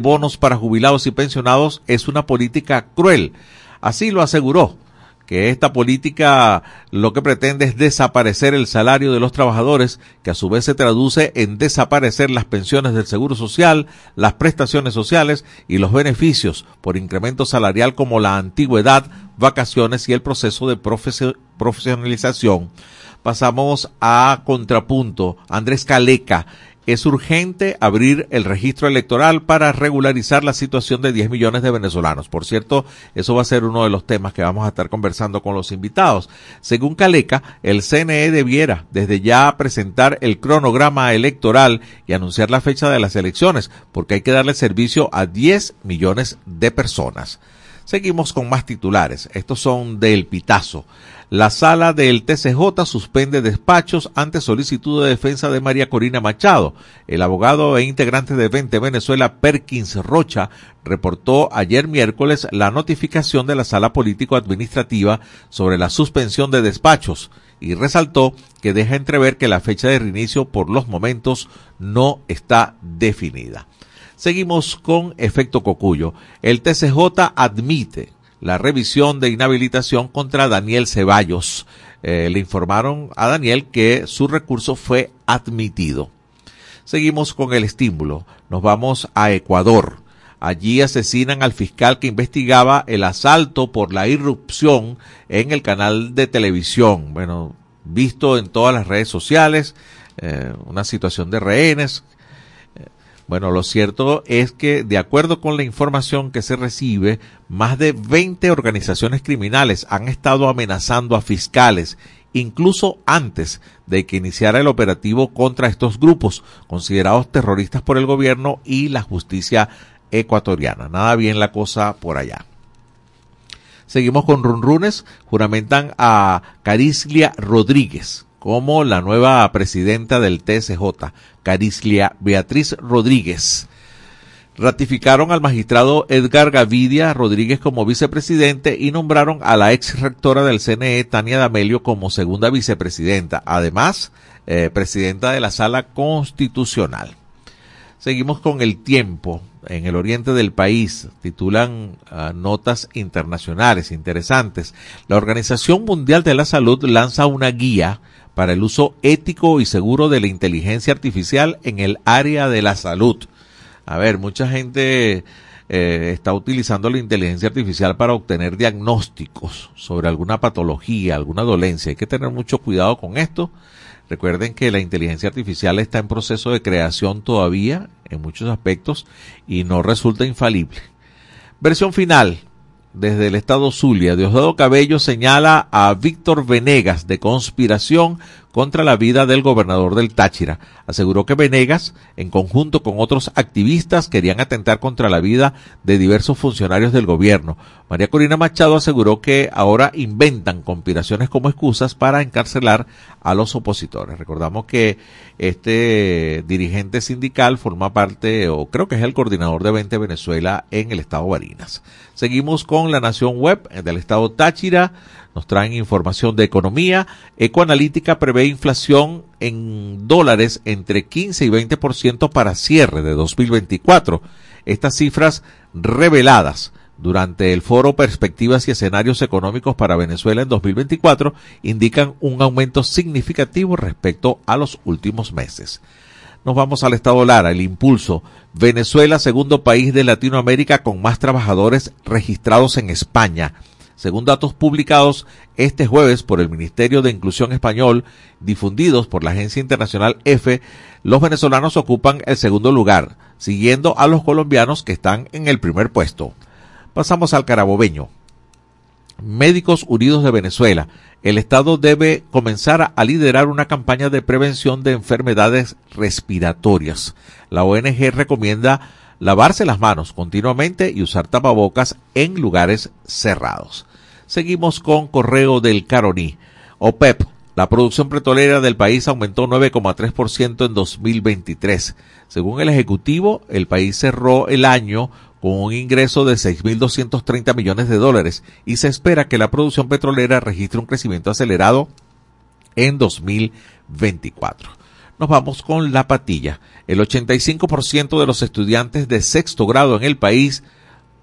bonos para jubilados y pensionados es una política cruel. Así lo aseguró que esta política lo que pretende es desaparecer el salario de los trabajadores, que a su vez se traduce en desaparecer las pensiones del Seguro Social, las prestaciones sociales y los beneficios por incremento salarial como la antigüedad, vacaciones y el proceso de profesionalización. Pasamos a contrapunto. Andrés Caleca es urgente abrir el registro electoral para regularizar la situación de 10 millones de venezolanos. Por cierto, eso va a ser uno de los temas que vamos a estar conversando con los invitados. Según Caleca, el CNE debiera desde ya presentar el cronograma electoral y anunciar la fecha de las elecciones, porque hay que darle servicio a 10 millones de personas. Seguimos con más titulares. Estos son del Pitazo. La sala del TCJ suspende despachos ante solicitud de defensa de María Corina Machado. El abogado e integrante de 20 Venezuela, Perkins Rocha, reportó ayer miércoles la notificación de la sala político-administrativa sobre la suspensión de despachos y resaltó que deja entrever que la fecha de reinicio por los momentos no está definida. Seguimos con efecto cocuyo. El TCJ admite la revisión de inhabilitación contra Daniel Ceballos. Eh, le informaron a Daniel que su recurso fue admitido. Seguimos con el estímulo. Nos vamos a Ecuador. Allí asesinan al fiscal que investigaba el asalto por la irrupción en el canal de televisión. Bueno, visto en todas las redes sociales, eh, una situación de rehenes bueno, lo cierto es que, de acuerdo con la información que se recibe, más de 20 organizaciones criminales han estado amenazando a fiscales, incluso antes de que iniciara el operativo contra estos grupos, considerados terroristas por el gobierno y la justicia ecuatoriana. Nada bien la cosa por allá. Seguimos con runrunes. Juramentan a Carislia Rodríguez como la nueva presidenta del TSJ, Carislia Beatriz Rodríguez. Ratificaron al magistrado Edgar Gavidia Rodríguez como vicepresidente y nombraron a la ex rectora del CNE, Tania D'Amelio, como segunda vicepresidenta. Además, eh, presidenta de la Sala Constitucional. Seguimos con el tiempo. En el oriente del país titulan ah, notas internacionales interesantes. La Organización Mundial de la Salud lanza una guía para el uso ético y seguro de la inteligencia artificial en el área de la salud. A ver, mucha gente eh, está utilizando la inteligencia artificial para obtener diagnósticos sobre alguna patología, alguna dolencia. Hay que tener mucho cuidado con esto. Recuerden que la inteligencia artificial está en proceso de creación todavía en muchos aspectos y no resulta infalible. Versión final desde el estado Zulia, Diosdado Cabello señala a Víctor Venegas de conspiración contra la vida del gobernador del Táchira. Aseguró que Venegas, en conjunto con otros activistas, querían atentar contra la vida de diversos funcionarios del gobierno. María Corina Machado aseguró que ahora inventan conspiraciones como excusas para encarcelar a los opositores. Recordamos que este dirigente sindical forma parte, o creo que es el coordinador de 20 Venezuela en el estado Barinas. Seguimos con la Nación Web del estado Táchira. Nos traen información de economía. Ecoanalítica prevé inflación en dólares entre 15 y 20% para cierre de 2024. Estas cifras reveladas durante el foro Perspectivas y Escenarios Económicos para Venezuela en 2024 indican un aumento significativo respecto a los últimos meses. Nos vamos al estado Lara, el impulso. Venezuela, segundo país de Latinoamérica con más trabajadores registrados en España. Según datos publicados este jueves por el Ministerio de Inclusión Español, difundidos por la agencia internacional EFE, los venezolanos ocupan el segundo lugar, siguiendo a los colombianos que están en el primer puesto. Pasamos al carabobeño. Médicos Unidos de Venezuela. El Estado debe comenzar a liderar una campaña de prevención de enfermedades respiratorias. La ONG recomienda lavarse las manos continuamente y usar tapabocas en lugares cerrados. Seguimos con Correo del Caroní. OPEP. La producción petrolera del país aumentó 9,3% en 2023. Según el Ejecutivo, el país cerró el año con un ingreso de 6.230 millones de dólares y se espera que la producción petrolera registre un crecimiento acelerado en 2024. nos vamos con la patilla. El 85% de los estudiantes de sexto grado en el país,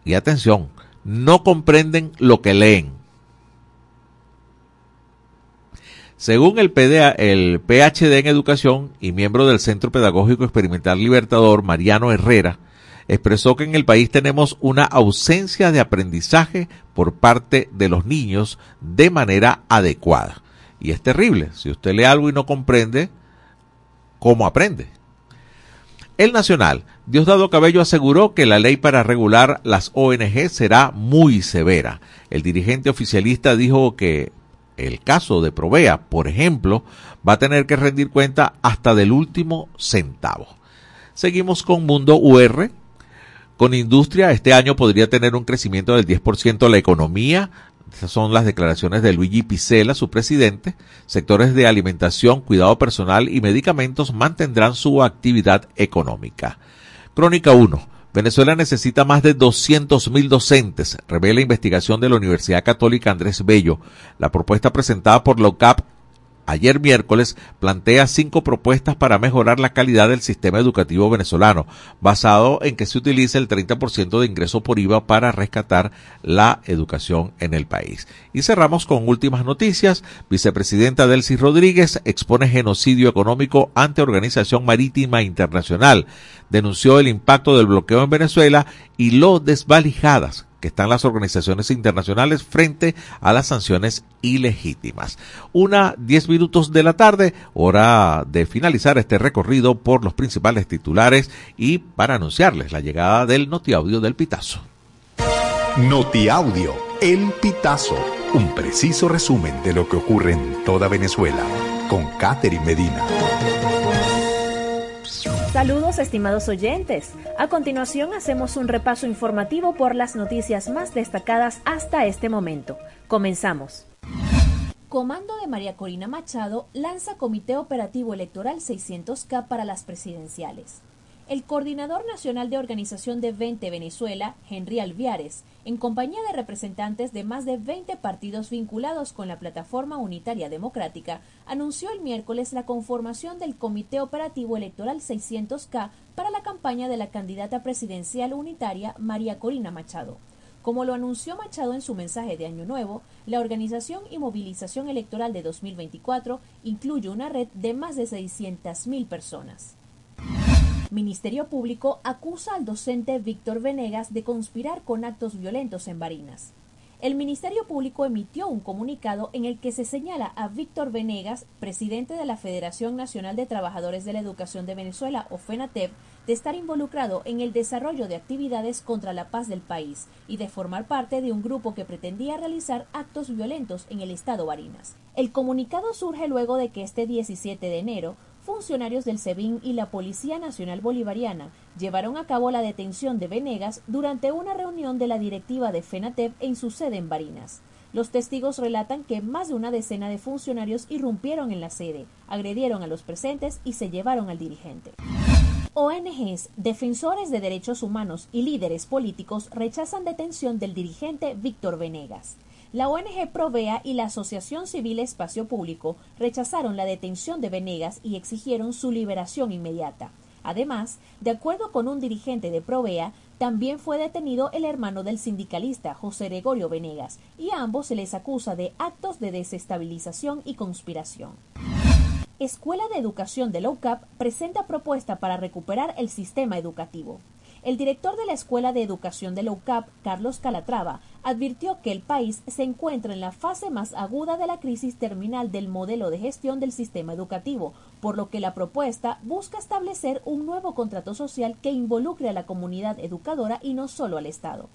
y atención, no comprenden lo que leen. Según el, el PhD en Educación y miembro del Centro Pedagógico Experimental Libertador, Mariano Herrera, expresó que en el país tenemos una ausencia de aprendizaje por parte de los niños de manera adecuada. Y es terrible. Si usted lee algo y no comprende, ¿cómo aprende? El Nacional, Diosdado Cabello aseguró que la ley para regular las ONG será muy severa. El dirigente oficialista dijo que el caso de Provea, por ejemplo, va a tener que rendir cuenta hasta del último centavo. Seguimos con Mundo UR. Con industria, este año podría tener un crecimiento del 10% la economía, esas son las declaraciones de Luigi Picela, su presidente. Sectores de alimentación, cuidado personal y medicamentos mantendrán su actividad económica. Crónica 1. Venezuela necesita más de 200.000 docentes, revela investigación de la Universidad Católica Andrés Bello. La propuesta presentada por la UCAP ayer miércoles plantea cinco propuestas para mejorar la calidad del sistema educativo venezolano, basado en que se utilice el 30% de ingreso por IVA para rescatar la educación en el país. Y cerramos con últimas noticias. Vicepresidenta Delcy Rodríguez expone genocidio económico ante Organización Marítima Internacional. Denunció el impacto del bloqueo en Venezuela y lo desvalijadas que están las organizaciones internacionales frente a las sanciones ilegítimas. Una diez minutos de la tarde, hora de finalizar este recorrido por los principales titulares y para anunciarles la llegada del Notiaudio del Pitazo. Notiaudio, El Pitazo, un preciso resumen de lo que ocurre en toda Venezuela, con Catherine Medina. Saludos estimados oyentes. A continuación hacemos un repaso informativo por las noticias más destacadas hasta este momento. Comenzamos. Comando de María Corina Machado lanza Comité Operativo Electoral 600K para las presidenciales. El coordinador nacional de organización de 20 Venezuela, Henry Alviares, en compañía de representantes de más de 20 partidos vinculados con la Plataforma Unitaria Democrática, anunció el miércoles la conformación del Comité Operativo Electoral 600K para la campaña de la candidata presidencial unitaria María Corina Machado. Como lo anunció Machado en su mensaje de Año Nuevo, la organización y movilización electoral de 2024 incluye una red de más de 600.000 personas. Ministerio Público acusa al docente Víctor Venegas de conspirar con actos violentos en Barinas. El Ministerio Público emitió un comunicado en el que se señala a Víctor Venegas, presidente de la Federación Nacional de Trabajadores de la Educación de Venezuela, o FENATEP, de estar involucrado en el desarrollo de actividades contra la paz del país y de formar parte de un grupo que pretendía realizar actos violentos en el estado Barinas. El comunicado surge luego de que este 17 de enero funcionarios del SEBIN y la Policía Nacional Bolivariana llevaron a cabo la detención de Venegas durante una reunión de la directiva de FENATEP en su sede en Barinas. Los testigos relatan que más de una decena de funcionarios irrumpieron en la sede, agredieron a los presentes y se llevaron al dirigente. ONGs, defensores de derechos humanos y líderes políticos rechazan detención del dirigente Víctor Venegas. La ONG Provea y la Asociación Civil Espacio Público rechazaron la detención de Venegas y exigieron su liberación inmediata. Además, de acuerdo con un dirigente de Provea, también fue detenido el hermano del sindicalista José Gregorio Venegas, y a ambos se les acusa de actos de desestabilización y conspiración. Escuela de Educación de la presenta propuesta para recuperar el sistema educativo. El director de la Escuela de Educación de la UCAP, Carlos Calatrava, advirtió que el país se encuentra en la fase más aguda de la crisis terminal del modelo de gestión del sistema educativo, por lo que la propuesta busca establecer un nuevo contrato social que involucre a la comunidad educadora y no solo al Estado.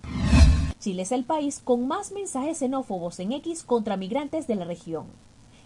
Chile es el país con más mensajes xenófobos en X contra migrantes de la región.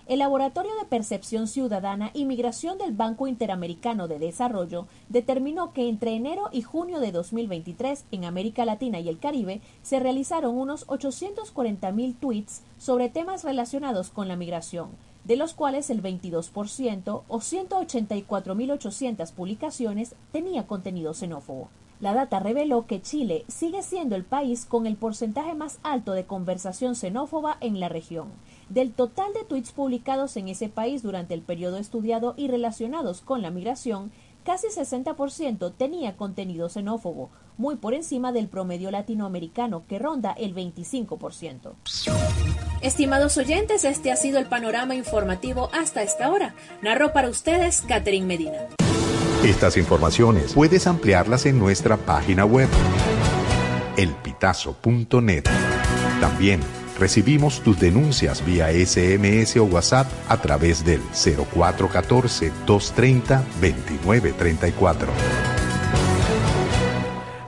El Laboratorio de Percepción Ciudadana y Migración del Banco Interamericano de Desarrollo determinó que entre enero y junio de 2023 en América Latina y el Caribe se realizaron unos 840.000 tweets sobre temas relacionados con la migración, de los cuales el 22% o 184.800 publicaciones tenía contenido xenófobo. La data reveló que Chile sigue siendo el país con el porcentaje más alto de conversación xenófoba en la región. Del total de tweets publicados en ese país durante el periodo estudiado y relacionados con la migración, casi 60% tenía contenido xenófobo, muy por encima del promedio latinoamericano que ronda el 25%. Estimados oyentes, este ha sido el panorama informativo hasta esta hora. Narro para ustedes Catherine Medina. Estas informaciones puedes ampliarlas en nuestra página web elpitazo.net. También recibimos tus denuncias vía SMS o WhatsApp a través del 0414-230-2934.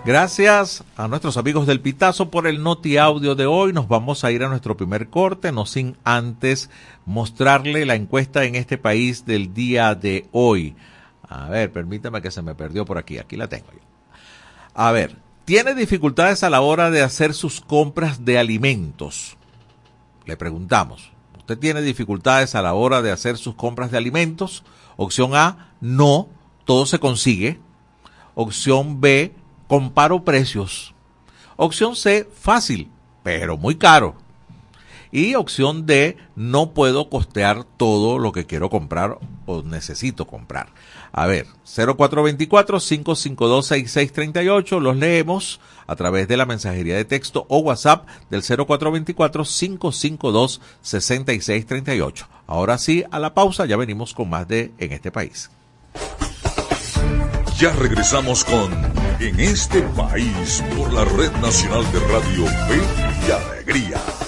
Gracias a nuestros amigos del Pitazo por el Noti Audio de hoy. Nos vamos a ir a nuestro primer corte, no sin antes mostrarle la encuesta en este país del día de hoy. A ver, permítame que se me perdió por aquí. Aquí la tengo yo. A ver, ¿tiene dificultades a la hora de hacer sus compras de alimentos? Le preguntamos. ¿Usted tiene dificultades a la hora de hacer sus compras de alimentos? Opción A, no, todo se consigue. Opción B, comparo precios. Opción C, fácil, pero muy caro. Y opción D, no puedo costear todo lo que quiero comprar o necesito comprar. A ver, 0424-552-6638, los leemos a través de la mensajería de texto o WhatsApp del 0424-552-6638. Ahora sí, a la pausa, ya venimos con más de En este país. Ya regresamos con En este país por la Red Nacional de Radio Fe y Alegría.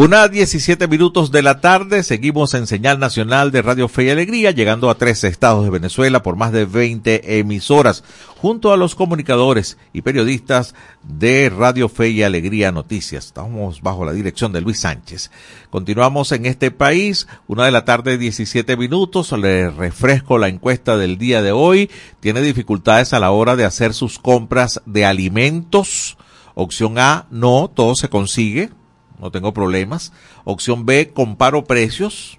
Una 17 minutos de la tarde, seguimos en señal nacional de Radio Fe y Alegría, llegando a 13 estados de Venezuela por más de 20 emisoras, junto a los comunicadores y periodistas de Radio Fe y Alegría Noticias. Estamos bajo la dirección de Luis Sánchez. Continuamos en este país, una de la tarde 17 minutos, le refresco la encuesta del día de hoy. Tiene dificultades a la hora de hacer sus compras de alimentos. Opción A, no, todo se consigue no tengo problemas. Opción B, comparo precios.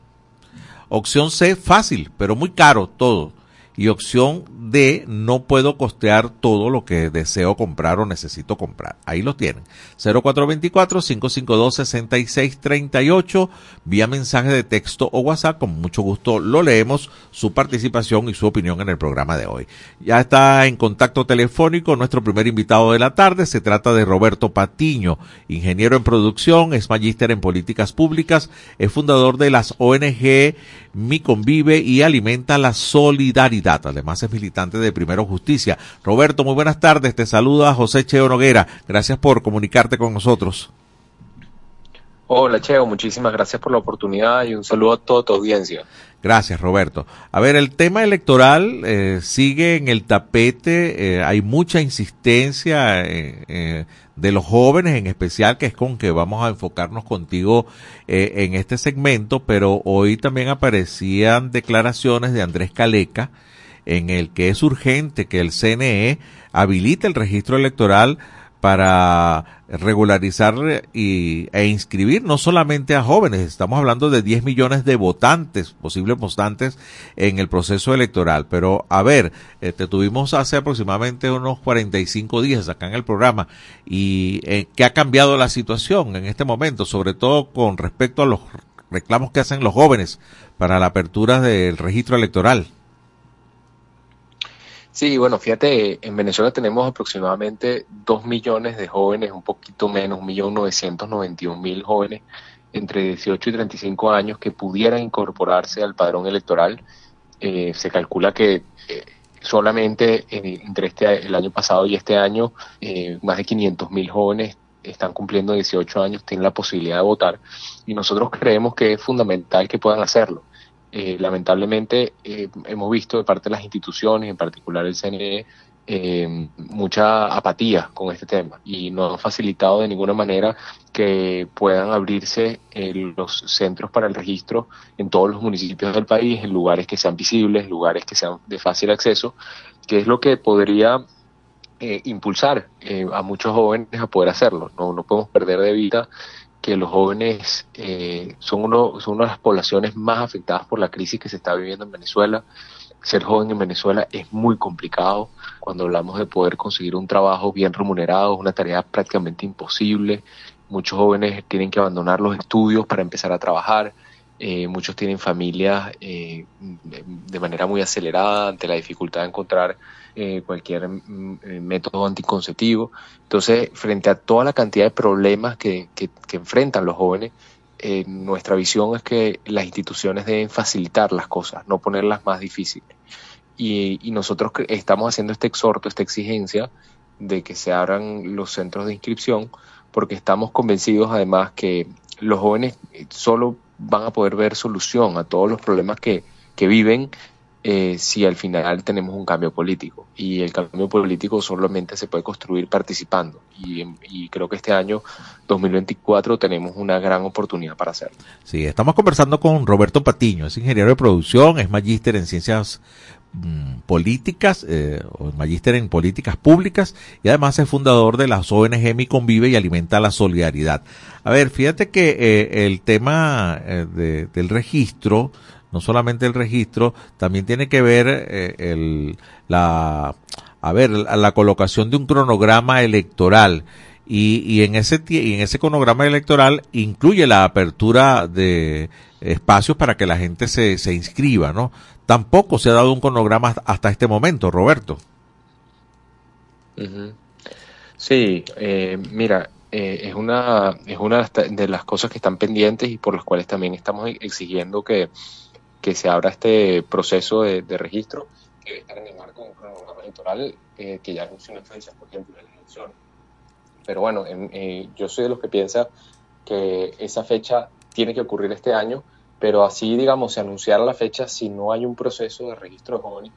Opción C, fácil, pero muy caro todo. Y opción D, no puedo costear todo lo que deseo comprar o necesito comprar. Ahí lo tienen. 0424-552-6638, vía mensaje de texto o WhatsApp. Con mucho gusto lo leemos, su participación y su opinión en el programa de hoy. Ya está en contacto telefónico nuestro primer invitado de la tarde. Se trata de Roberto Patiño, ingeniero en producción, es magíster en políticas públicas, es fundador de las ONG Mi Convive y Alimenta la Solidaridad. Además es militante de Primero Justicia. Roberto, muy buenas tardes. Te saluda José Cheo Noguera. Gracias por comunicarte con nosotros. Hola Cheo, muchísimas gracias por la oportunidad y un saludo a toda tu audiencia. Gracias, Roberto. A ver, el tema electoral eh, sigue en el tapete, eh, hay mucha insistencia eh, de los jóvenes en especial, que es con que vamos a enfocarnos contigo en este segmento, pero hoy también aparecían declaraciones de Andrés Caleca en el que es urgente que el CNE habilite el registro electoral para regularizar y, e inscribir no solamente a jóvenes, estamos hablando de 10 millones de votantes, posibles votantes en el proceso electoral. Pero a ver, eh, te tuvimos hace aproximadamente unos 45 días acá en el programa y eh, ¿qué ha cambiado la situación en este momento, sobre todo con respecto a los reclamos que hacen los jóvenes para la apertura del registro electoral. Sí, bueno, fíjate, en Venezuela tenemos aproximadamente 2 millones de jóvenes, un poquito menos, 1.991.000 jóvenes entre 18 y 35 años que pudieran incorporarse al padrón electoral. Eh, se calcula que eh, solamente eh, entre este, el año pasado y este año más de 500.000 jóvenes están cumpliendo 18 años, tienen la posibilidad de votar y nosotros creemos que es fundamental que puedan hacerlo. Eh, lamentablemente eh, hemos visto de parte de las instituciones, en particular el CNE, eh, mucha apatía con este tema y no han facilitado de ninguna manera que puedan abrirse los centros para el registro en todos los municipios del país, en lugares que sean visibles, lugares que sean de fácil acceso, que es lo que podría impulsar a muchos jóvenes a poder hacerlo. No, no podemos perder de vista que los jóvenes eh, son, uno, son una de las poblaciones más afectadas por la crisis que se está viviendo en Venezuela. Ser joven en Venezuela es muy complicado. Cuando hablamos de poder conseguir un trabajo bien remunerado, es una tarea prácticamente imposible. Muchos jóvenes tienen que abandonar los estudios para empezar a trabajar. Eh, muchos tienen familias eh, de manera muy acelerada ante la dificultad de encontrar eh, cualquier mm, eh, método anticonceptivo. Entonces, frente a toda la cantidad de problemas que, que, enfrentan los jóvenes, eh, nuestra visión es que las instituciones deben facilitar las cosas, no ponerlas más difíciles. Y, y nosotros estamos haciendo este exhorto, esta exigencia de que se abran los centros de inscripción, porque estamos convencidos además que los jóvenes solo van a poder ver solución a todos los problemas que, que viven eh, si al final tenemos un cambio político. Y el cambio político solamente se puede construir participando. Y, creo que este año 2024 tenemos una gran oportunidad para hacerlo. Sí, estamos conversando con Roberto Patiño, es ingeniero de producción, es magíster en ciencias mm, políticas, eh, o magíster en políticas públicas y además es fundador de las ONG Mi Convive y Alimenta la Solidaridad. A ver, fíjate que eh, el tema del registro no solamente el registro, también tiene que ver eh, el, la, a ver, la, colocación de un cronograma electoral. Y, y, en ese y en ese cronograma electoral incluye la apertura de espacios para que la gente se, se inscriba, ¿no? Tampoco se ha dado un cronograma hasta este momento, Roberto. Sí, eh, mira, eh, es una es una de las cosas que están pendientes y por las cuales también estamos exigiendo que que se abra este proceso de, registro que debe estar en el marco de un cronograma electoral eh, que ya anunció una fecha, por ejemplo, de la elección. Pero bueno, eh, yo soy de los que piensa que esa fecha tiene que ocurrir este año, pero así, digamos, se anunciara la fecha, si no hay un proceso de registro de jóvenes,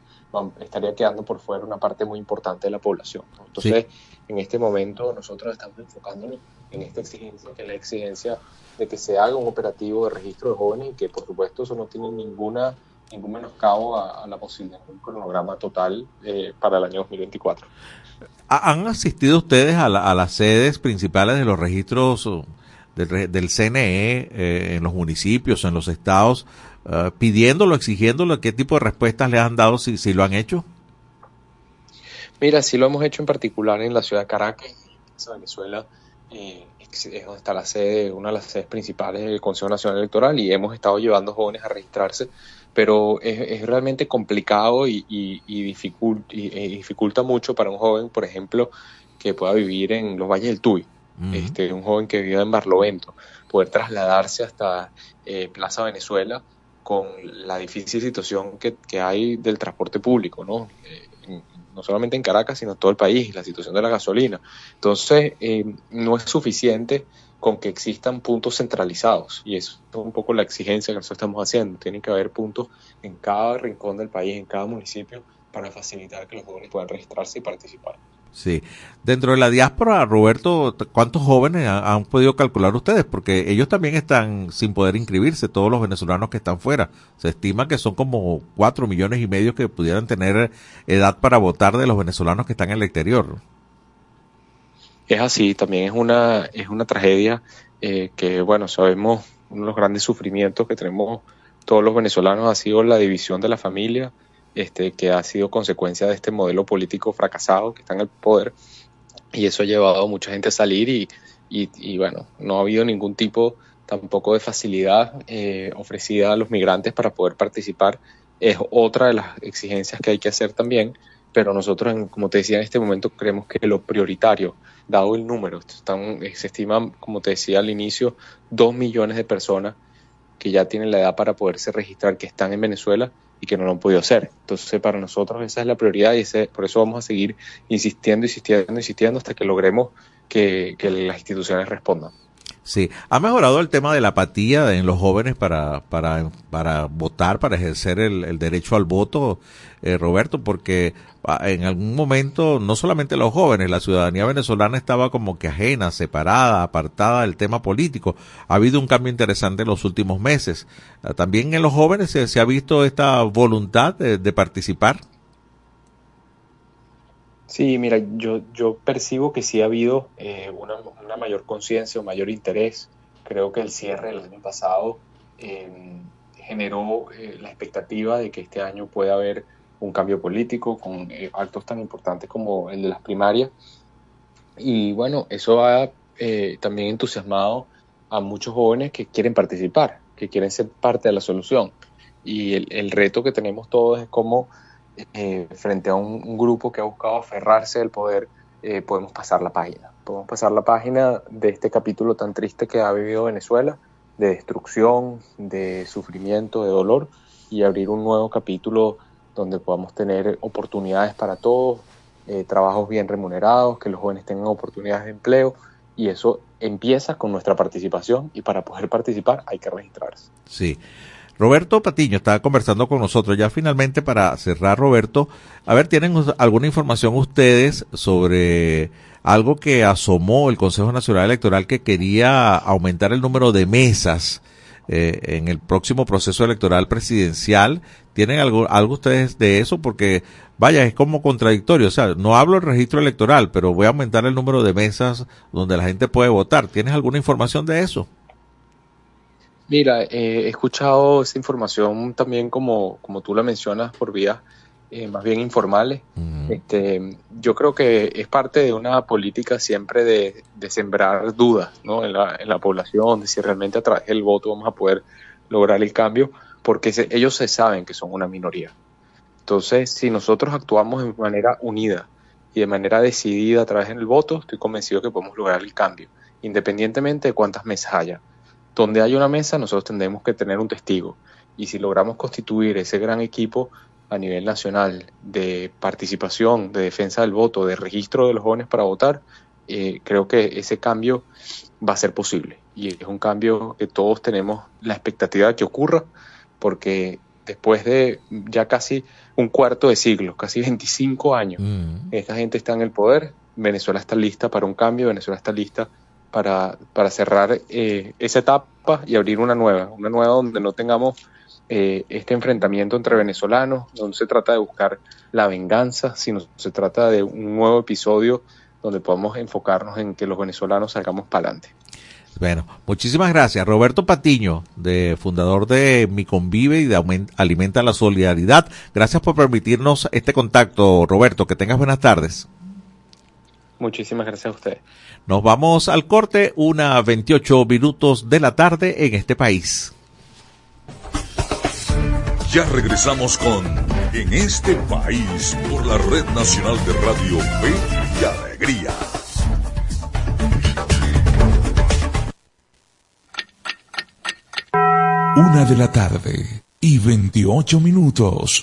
estaría quedando por fuera una parte muy importante de la población. Entonces, en este momento nosotros estamos enfocándonos en esta exigencia, que es la exigencia de que se haga un operativo de registro de jóvenes y que por supuesto eso no tiene ninguna ningún menoscabo a, la posibilidad de un cronograma total eh, para el año 2024. ¿Han asistido ustedes a, las sedes principales de los registros uh, del, CNE eh, en los municipios, en los estados, uh, pidiéndolo, exigiéndolo? ¿Qué tipo de respuestas le han dado si, si lo han hecho? Mira, sí lo hemos hecho en particular en la ciudad de Caracas, en Venezuela. Eh, es donde está la sede, una de las sedes principales del Consejo Nacional Electoral y hemos estado llevando jóvenes a registrarse, pero es, realmente complicado y, y, dificulta mucho para un joven, por ejemplo, que pueda vivir en los valles del Tuy, este, un joven que vive en Barlovento, poder trasladarse hasta eh, Plaza Venezuela con la difícil situación que, que hay del transporte público, ¿no? Eh, no solamente en Caracas, sino en todo el país, la situación de la gasolina. Entonces, eh, no es suficiente con que existan puntos centralizados. Y eso es un poco la exigencia que nosotros estamos haciendo. Tienen que haber puntos en cada rincón del país, en cada municipio, para facilitar que los jóvenes puedan registrarse y participar. Sí. Dentro de la diáspora, Roberto, ¿cuántos jóvenes han, podido calcular ustedes? Porque ellos también están sin poder inscribirse, todos los venezolanos que están fuera. Se estima que son como cuatro millones y medio que pudieran tener edad para votar de los venezolanos que están en el exterior. Es así, también es una, es una tragedia eh, que, bueno, sabemos, uno de los grandes sufrimientos que tenemos todos los venezolanos ha sido la división de la familia, este, que ha sido consecuencia de este modelo político fracasado que está en el poder, y eso ha llevado a mucha gente a salir y, y, bueno, no ha habido ningún tipo tampoco de facilidad eh, ofrecida a los migrantes para poder participar. Es otra de las exigencias que hay que hacer también, pero nosotros, como te decía, en este momento creemos que lo prioritario, dado el número, están, se estiman, como te decía al inicio, dos millones de personas que ya tienen la edad para poderse registrar, que están en Venezuela y que no lo han podido hacer. Entonces, para nosotros esa es la prioridad y ese, por eso vamos a seguir insistiendo, insistiendo, insistiendo hasta que logremos que, que las instituciones respondan. Sí, ha mejorado el tema de la apatía en los jóvenes para, para, para votar, para ejercer el, derecho al voto, eh, Roberto, porque ah, en algún momento no solamente los jóvenes, la ciudadanía venezolana estaba como que ajena, separada, apartada del tema político. Ha habido un cambio interesante en los últimos meses. Ah, también en los jóvenes se, ha visto esta voluntad de participar. Sí, mira, yo, yo percibo que sí ha habido eh, una, mayor conciencia, un mayor interés. Creo que el cierre del año pasado em, generó eh, la expectativa de que este año pueda haber un cambio político con eh, actos tan importantes como el de las primarias. Y bueno, eso ha también entusiasmado a muchos jóvenes que quieren participar, que quieren ser parte de la solución. Y el, el reto que tenemos todos es cómo eh, frente a un, grupo que ha buscado aferrarse del poder, eh, podemos pasar la página. Podemos pasar la página de este capítulo tan triste que ha vivido Venezuela, de destrucción, de sufrimiento, de dolor, y abrir un nuevo capítulo donde podamos tener oportunidades para todos, eh, trabajos bien remunerados, que los jóvenes tengan oportunidades de empleo, y eso empieza con nuestra participación, y para poder participar hay que registrarse. Sí. Roberto Patiño estaba conversando con nosotros. Ya finalmente para cerrar, Roberto, a ver, ¿tienen alguna información ustedes sobre algo que asomó el Consejo Nacional Electoral que quería aumentar el número de mesas eh, en el próximo proceso electoral presidencial? ¿Tienen algo, algo ustedes de eso? Porque, vaya, es como contradictorio. O sea, no hablo del registro electoral, pero voy a aumentar el número de mesas donde la gente puede votar. ¿Tienes alguna información de eso? Mira, eh, he escuchado esa información también como, como tú la mencionas por vías eh, más bien informales. este, yo creo que es parte de una política siempre de, sembrar dudas ¿no? en, la, en la población, de si realmente a través del voto vamos a poder lograr el cambio, porque ellos se saben que son una minoría. Entonces, si nosotros actuamos de manera unida y de manera decidida a través del voto, estoy convencido que podemos lograr el cambio, independientemente de cuántas mesas haya donde hay una mesa, nosotros tendremos que tener un testigo. Y si logramos constituir ese gran equipo a nivel nacional de participación, de defensa del voto, de registro de los jóvenes para votar, eh, creo que ese cambio va a ser posible. Y es un cambio que todos tenemos la expectativa de que ocurra, porque después de ya casi un cuarto de siglo, casi 25 años, mm. esta gente está en el poder, Venezuela está lista para un cambio, Venezuela está lista para, para cerrar eh, esa etapa y abrir una nueva, una nueva donde no tengamos eh, este enfrentamiento entre venezolanos, donde se trata de buscar la venganza, sino se trata de un nuevo episodio donde podamos enfocarnos en que los venezolanos salgamos para adelante. Bueno, muchísimas gracias. Roberto Patiño, de fundador de Mi Convive y de Alimenta la Solidaridad. Gracias por permitirnos este contacto, Roberto. Que tengas buenas tardes. Muchísimas gracias a usted. Nos vamos al corte, una 28 minutos de la tarde en este país. Ya regresamos con En este país por la Red Nacional de Radio Fe y Alegría. Una de la tarde y 28 minutos.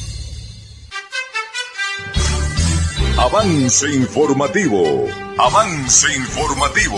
Avance informativo. Avance informativo.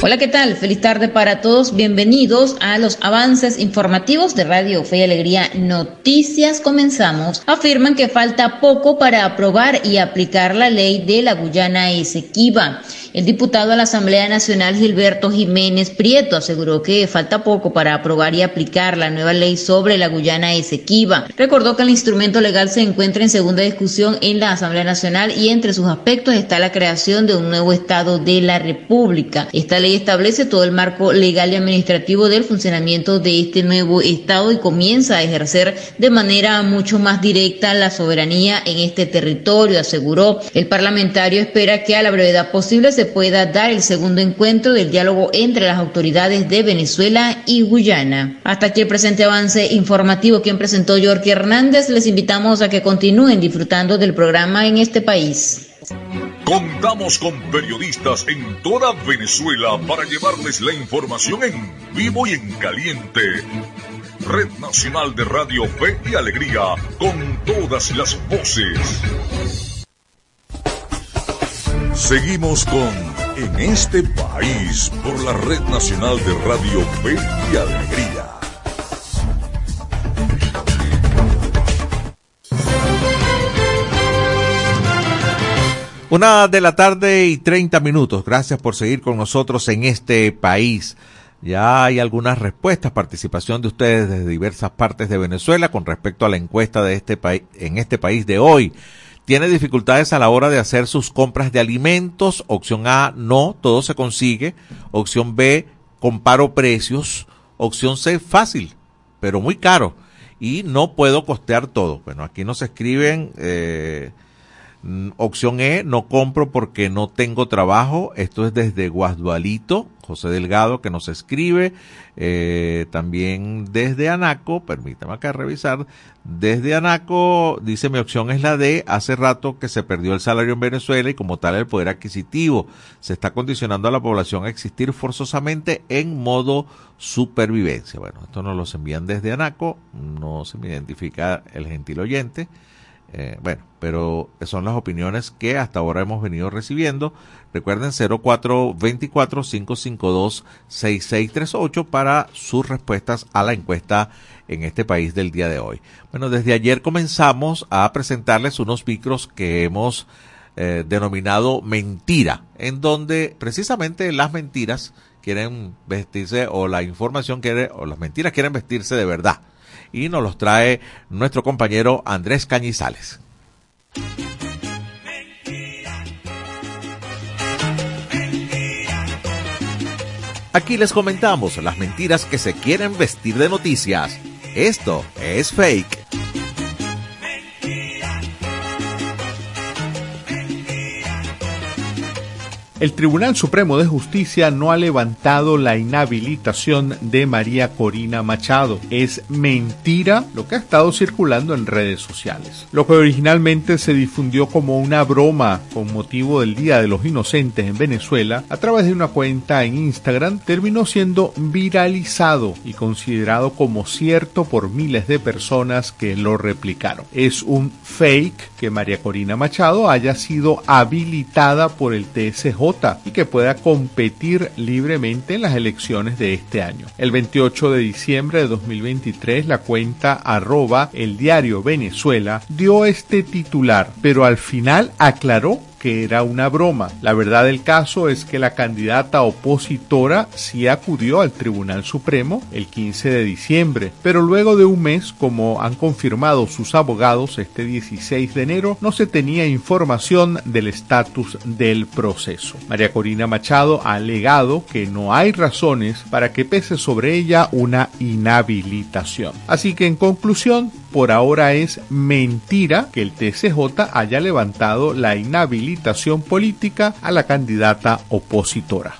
Hola, ¿qué tal? Feliz tarde para todos. Bienvenidos a los avances informativos de Radio Fe y Alegría Noticias. Comenzamos. Afirman que falta poco para aprobar y aplicar la ley de la Guyana Esequiba. El diputado a la Asamblea Nacional Gilberto Jiménez Prieto aseguró que falta poco para aprobar y aplicar la nueva ley sobre la Guyana Esequiba. Recordó que el instrumento legal se encuentra en segunda discusión en la Asamblea Nacional y entre sus aspectos está la creación de un nuevo Estado de la República. Esta ley establece todo el marco legal y administrativo del funcionamiento de este nuevo Estado y comienza a ejercer de manera mucho más directa la soberanía en este territorio, aseguró. El parlamentario espera que a la brevedad posible se pueda dar el segundo encuentro del diálogo entre las autoridades de Venezuela y Guyana. Hasta aquí el presente avance informativo que presentó Yorky Hernández. Les invitamos a que continúen disfrutando del programa en este país. Contamos con periodistas en toda Venezuela para llevarles la información en vivo y en caliente. Red Nacional de Radio Fe y Alegría, con todas las voces. Seguimos con En este país por la Red Nacional de Radio Fe y Alegría. Una de la tarde y 30 minutos. Gracias por seguir con nosotros en este país. Ya hay algunas respuestas, participación de ustedes desde diversas partes de Venezuela con respecto a la encuesta de este país, en este país de hoy. Tiene dificultades a la hora de hacer sus compras de alimentos. Opción A, no, todo se consigue. Opción B, comparo precios. Opción C, fácil, pero muy caro. Y no puedo costear todo. Bueno, aquí nos escriben eh, opción E, no compro porque no tengo trabajo. Esto es desde Guasdualito, José Delgado, que nos escribe. Eh, también desde Anaco, permítame acá revisar. Desde Anaco, dice mi opción es la D. Hace rato que se perdió el salario en Venezuela y como tal el poder adquisitivo. Se está condicionando a la población a existir forzosamente en modo supervivencia. Bueno, esto nos lo envían desde Anaco. No se me identifica el gentil oyente. Eh, bueno, pero son las opiniones que hasta ahora hemos venido recibiendo. Recuerden 0424-552-6638 para sus respuestas a la encuesta en este país del día de hoy. Bueno, desde ayer comenzamos a presentarles unos micros que hemos eh, denominado mentira, en donde precisamente las mentiras quieren vestirse o la información quiere o las mentiras quieren vestirse de verdad y nos los trae nuestro compañero Andrés Cañizales. Aquí les comentamos las mentiras que se quieren vestir de noticias. Esto es fake. El Tribunal Supremo de Justicia no ha levantado la inhabilitación de María Corina Machado. Es mentira lo que ha estado circulando en redes sociales. Lo que originalmente se difundió como una broma con motivo del Día de los Inocentes en Venezuela a través de una cuenta en Instagram terminó siendo viralizado y considerado como cierto por miles de personas que lo replicaron. Es un fake que María Corina Machado haya sido habilitada por el TSJ y que pueda competir libremente en las elecciones de este año. El 28 de diciembre de 2023 la cuenta arroba el diario Venezuela dio este titular, pero al final aclaró que era una broma. La verdad del caso es que la candidata opositora sí acudió al Tribunal Supremo el 15 de diciembre, pero luego de un mes, como han confirmado sus abogados este 16 de enero, no se tenía información del estatus del proceso. María Corina Machado ha alegado que no hay razones para que pese sobre ella una inhabilitación. Así que en conclusión, por ahora es mentira que el TCJ haya levantado la inhabilitación política a la candidata opositora.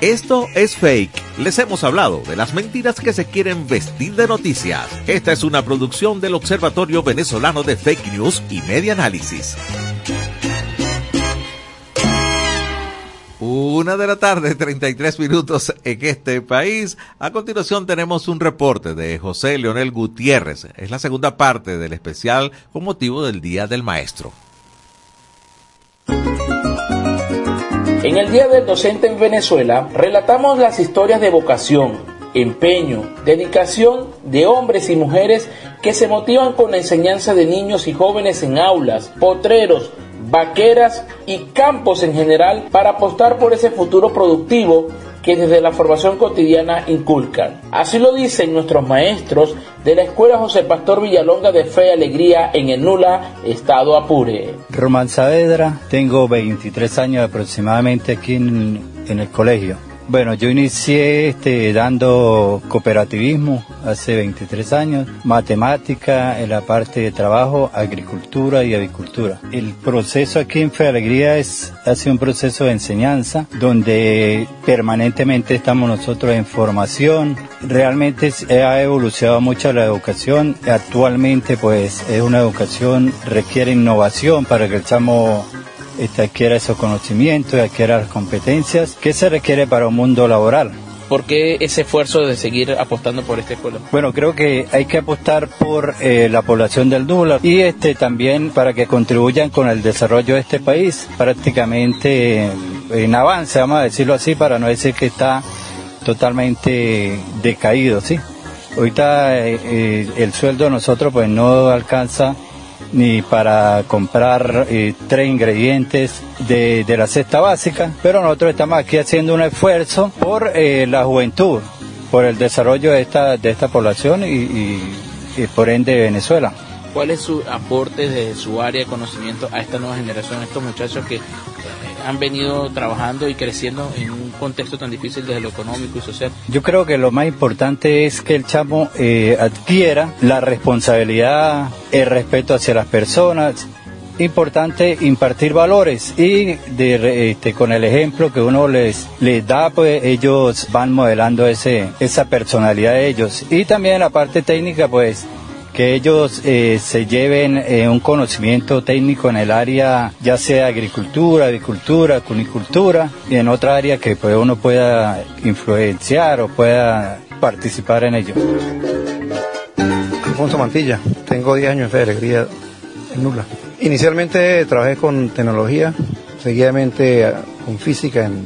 Esto es fake. Les hemos hablado de las mentiras que se quieren vestir de noticias. Esta es una producción del Observatorio Venezolano de Fake News y Media Análisis. Una de la tarde, 33 minutos en este país. A continuación tenemos un reporte de José Leonel Gutiérrez. Es la segunda parte del especial con motivo del Día del Maestro. En el Día del Docente en Venezuela relatamos las historias de vocación, empeño, dedicación de hombres y mujeres que se motivan con la enseñanza de niños y jóvenes en aulas, potreros, vaqueras y campos en general para apostar por ese futuro productivo que desde la formación cotidiana inculcan. Así lo dicen nuestros maestros de la Escuela José Pastor Villalonga de Fe y Alegría en el Nula, Estado Apure. Román Saavedra, tengo 23 años aproximadamente aquí en, en el colegio. Bueno, yo inicié este, dando cooperativismo hace 23 años, matemática en la parte de trabajo, agricultura y avicultura. El proceso aquí en Fe Alegría es, ha sido un proceso de enseñanza donde permanentemente estamos nosotros en formación. Realmente ha evolucionado mucho la educación. Actualmente pues es una educación, requiere innovación para que el chamo este, adquiera esos conocimientos y adquiera las competencias que se requiere para un mundo laboral. ¿Por qué ese esfuerzo de seguir apostando por esta escuela? Bueno, creo que hay que apostar por eh, la población del Dula y este también para que contribuyan con el desarrollo de este país, prácticamente en avance, vamos a decirlo así, para no decir que está totalmente decaído, ¿sí? Ahorita eh, eh, el sueldo de nosotros pues no alcanza ni para comprar eh, tres ingredientes de, de, la cesta básica, pero nosotros estamos aquí haciendo un esfuerzo por eh, la juventud, por el desarrollo de esta, de esta población y, y, y por ende de Venezuela. ¿Cuál es su aporte de su área de conocimiento a esta nueva generación, a estos muchachos que han venido trabajando y creciendo en un contexto tan difícil desde lo económico y social? Yo creo que lo más importante es que el chamo eh, adquiera la responsabilidad, el respeto hacia las personas. Importante impartir valores y de, este, con el ejemplo que uno les, les da, pues ellos van modelando ese, esa personalidad de ellos. Y también la parte técnica, pues que ellos eh, se lleven eh, un conocimiento técnico en el área ya sea agricultura, avicultura, cunicultura y en otra área que pues, uno pueda influenciar o pueda participar en ello. Alfonso Mantilla, tengo 10 años de alegría Nula. Inicialmente trabajé con tecnología, seguidamente con física en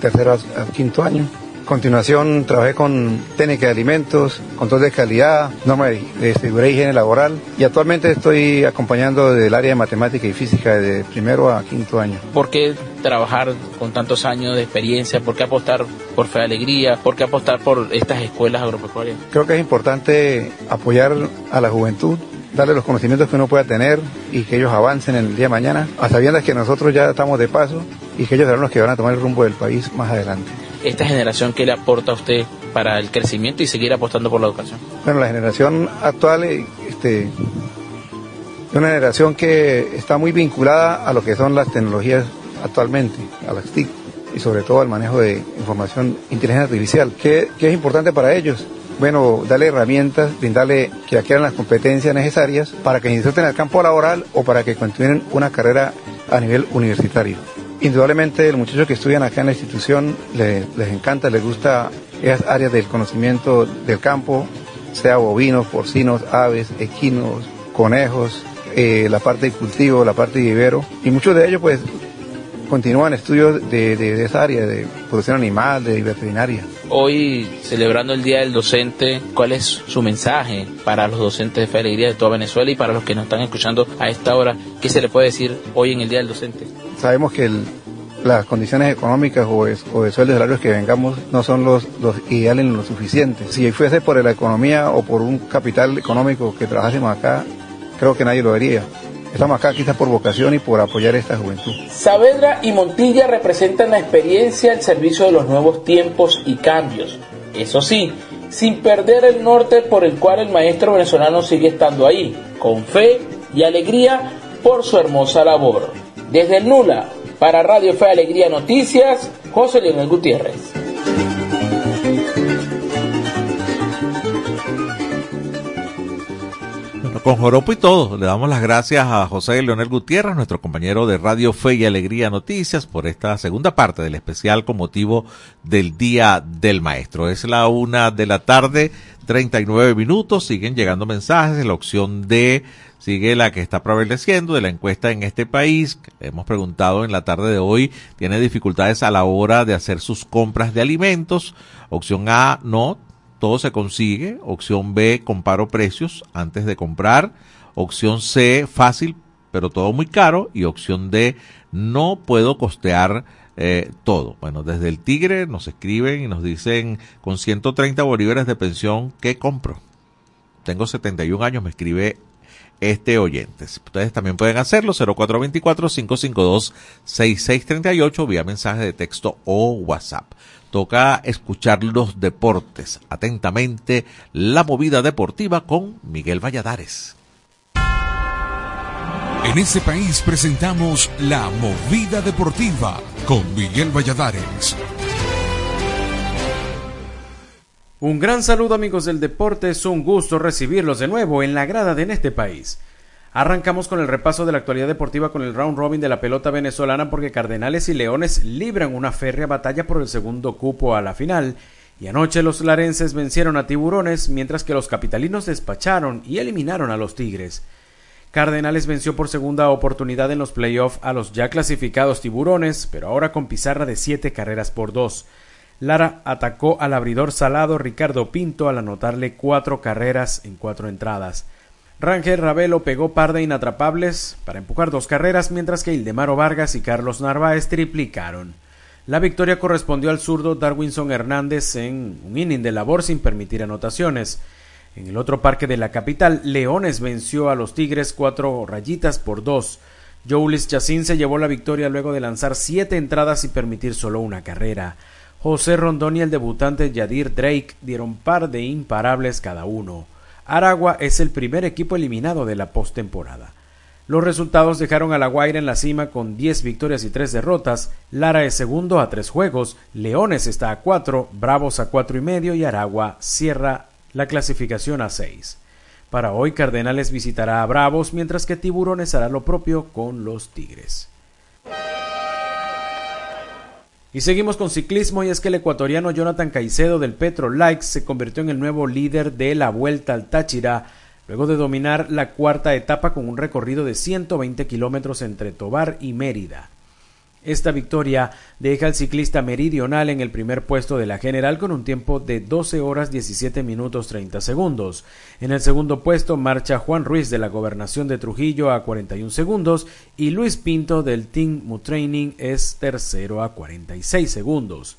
tercero a quinto año continuación trabajé con técnica de alimentos, control de calidad, norma de seguridad y higiene laboral y actualmente estoy acompañando del área de matemática y física de primero a quinto año. ¿Por qué trabajar con tantos años de experiencia? ¿Por qué apostar por Fe Alegría? ¿Por qué apostar por estas escuelas agropecuarias? Creo que es importante apoyar a la juventud darle los conocimientos que uno pueda tener y que ellos avancen en el día de mañana, a sabiendas que nosotros ya estamos de paso y que ellos serán los que van a tomar el rumbo del país más adelante esta generación que le aporta a usted para el crecimiento y seguir apostando por la educación? Bueno, la generación actual este, es una generación que está muy vinculada a lo que son las tecnologías actualmente, a las TIC y sobre todo al manejo de información inteligencia artificial, que, que es importante para ellos. Bueno, darle herramientas, brindarle que adquieran las competencias necesarias para que inserten el campo laboral o para que continúen una carrera a nivel universitario. Indudablemente, los muchachos que estudian acá en la institución les, encanta, les gusta esas áreas del conocimiento del campo, sea bovinos, porcinos, aves, equinos, conejos, eh, la parte de cultivo, la parte de vivero. Y muchos de ellos, pues, continúan estudios de, de, esa área, de producción animal, de veterinaria. Hoy, celebrando el Día del Docente, ¿cuál es su mensaje para los docentes de Fe Alegría de toda Venezuela y para los que nos están escuchando a esta hora? ¿Qué se le puede decir hoy en el Día del Docente? Sabemos que las condiciones económicas o, es, o de salarios que vengamos no son los, ideales ni los suficientes. Si fuese por la economía o por un capital económico que trabajásemos acá, creo que nadie lo haría. Estamos acá quizás por vocación y por apoyar a esta juventud. Saavedra y Montilla representan la experiencia al servicio de los nuevos tiempos y cambios. Eso sí, sin perder el norte por el cual el maestro venezolano sigue estando ahí, con fe y alegría por su hermosa labor. Desde el Nula, para Radio Fe Alegría Noticias, José Leonel Gutiérrez. Con joropo y todo, le damos las gracias a José Leonel Gutiérrez, nuestro compañero de Radio Fe y Alegría Noticias, por esta segunda parte del especial con motivo del Día del Maestro. Es la una de la tarde, 39 minutos, siguen llegando mensajes, la opción D sigue la que está prevaleciendo de la encuesta en este país. Hemos preguntado en la tarde de hoy, tiene dificultades a la hora de hacer sus compras de alimentos. Opción A, no, todo se consigue. Opción B, comparo precios antes de comprar. Opción C, fácil, pero todo muy caro. Y opción D, no puedo costear eh, todo. Bueno, desde el Tigre nos escriben y nos dicen con 130 bolívares de pensión, ¿qué compro? Tengo 71 años, me escribe este oyente. Ustedes también pueden hacerlo 0424-552-6638 vía mensaje de texto o WhatsApp toca escuchar los deportes. Atentamente, la movida deportiva con Miguel Valladares. En este país presentamos la movida deportiva con Miguel Valladares. Un gran saludo amigos del deporte, es un gusto recibirlos de nuevo en la grada de en este país. Arrancamos con el repaso de la actualidad deportiva con el round robin de la pelota venezolana porque Cardenales y Leones libran una férrea batalla por el segundo cupo a la final y anoche los larenses vencieron a Tiburones mientras que los capitalinos despacharon y eliminaron a los Tigres. Cardenales venció por segunda oportunidad en los playoffs a los ya clasificados Tiburones, pero ahora con pizarra de siete carreras por dos. Lara atacó al abridor salado Ricardo Pinto al anotarle cuatro carreras en cuatro entradas. Rangel Ravelo pegó par de inatrapables para empujar dos carreras, mientras que Ildemaro Vargas y Carlos Narváez triplicaron. La victoria correspondió al zurdo Darwinson Hernández en un inning de labor sin permitir anotaciones. En el otro parque de la capital, Leones venció a los Tigres cuatro rayitas por dos. Joulis Chacín se llevó la victoria luego de lanzar siete entradas y permitir solo una carrera. José Rondón y el debutante Yadir Drake dieron par de imparables cada uno. Aragua es el primer equipo eliminado de la postemporada. Los resultados dejaron a La Guaira en la cima con 10 victorias y 3 derrotas, Lara es segundo a 3 juegos, Leones está a 4, Bravos a cuatro y medio y Aragua cierra la clasificación a 6. Para hoy Cardenales visitará a Bravos mientras que Tiburones hará lo propio con los Tigres. Y seguimos con ciclismo y es que el ecuatoriano Jonathan Caicedo del Petro Likes se convirtió en el nuevo líder de la Vuelta al Táchira luego de dominar la cuarta etapa con un recorrido de 120 kilómetros entre Tobar y Mérida. Esta victoria deja al ciclista meridional en el primer puesto de la general con un tiempo de 12 horas 17 minutos 30 segundos. En el segundo puesto marcha Juan Ruiz de la gobernación de Trujillo a 41 segundos y Luis Pinto del Team Mutraining es tercero a 46 segundos.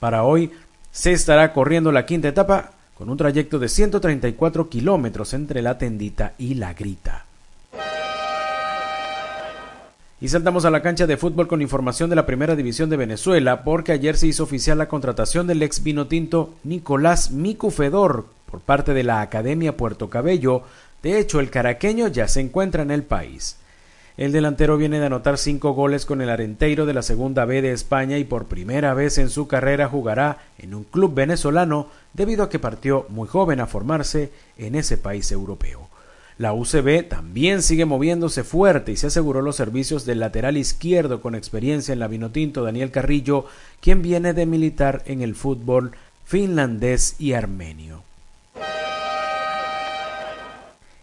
Para hoy se estará corriendo la quinta etapa con un trayecto de 134 kilómetros entre la tendita y la grita. Y saltamos a la cancha de fútbol con información de la Primera División de Venezuela, porque ayer se hizo oficial la contratación del ex vinotinto Nicolás Micufedor por parte de la Academia Puerto Cabello. De hecho, el caraqueño ya se encuentra en el país. El delantero viene de anotar cinco goles con el Arenteiro de la Segunda B de España y por primera vez en su carrera jugará en un club venezolano debido a que partió muy joven a formarse en ese país europeo. La UCB también sigue moviéndose fuerte y se aseguró los servicios del lateral izquierdo con experiencia en la Vinotinto Daniel Carrillo, quien viene de militar en el fútbol finlandés y armenio.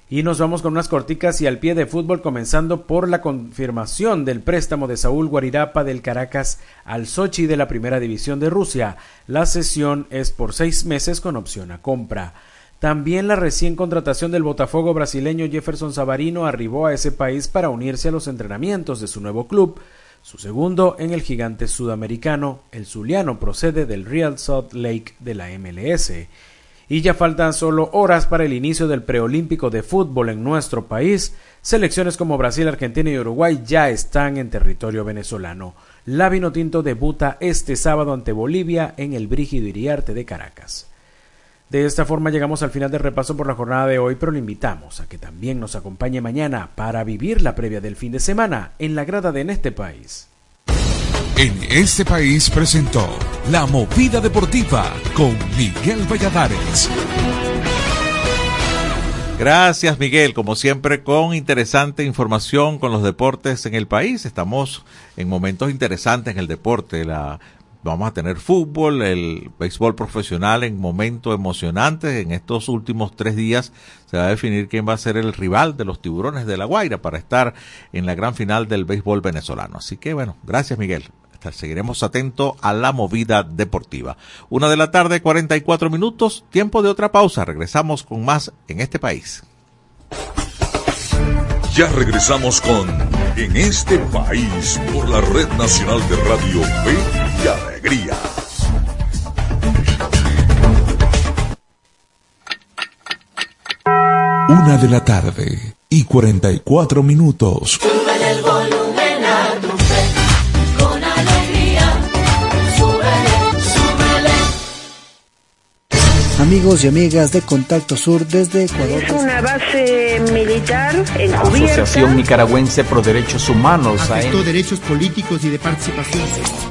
Y nos vamos con unas corticas y al pie de fútbol comenzando por la confirmación del préstamo de Saúl Guarirapa del Caracas al Sochi de la Primera División de Rusia. La sesión es por seis meses con opción a compra. También la recién contratación del Botafogo brasileño Jefferson Savarino arribó a ese país para unirse a los entrenamientos de su nuevo club. Su segundo en el gigante sudamericano, el Zuliano procede del Real Salt Lake de la MLS. Y ya faltan solo horas para el inicio del preolímpico de fútbol en nuestro país. Selecciones como Brasil, Argentina y Uruguay ya están en territorio venezolano. La Vinotinto debuta este sábado ante Bolivia en el Brígido Iriarte de Caracas. De esta forma llegamos al final del repaso por la jornada de hoy, pero le invitamos a que también nos acompañe mañana para vivir la previa del fin de semana en la grada de En este país. En este país presentó La Movida Deportiva con Miguel Valladares. Gracias Miguel, como siempre con interesante información con los deportes en el país. Estamos en momentos interesantes en el deporte. La, vamos a tener fútbol, el béisbol profesional en momentos emocionantes. En estos últimos tres días se va a definir quién va a ser el rival de los tiburones de La Guaira para estar en la gran final del béisbol venezolano. Así que bueno, gracias Miguel seguiremos atentos a la movida deportiva. Una de la tarde, 44 minutos, tiempo de otra pausa. Regresamos con más en este país. Ya regresamos con En este país por la Red Nacional de Radio Fe y Alegría. Una de la tarde y 44 minutos. el Amigos y amigas de Contacto Sur desde Ecuador. Es una base militar encubierta. Asociación Nicaragüense Pro Derechos Humanos. Afectó derechos políticos y de participación.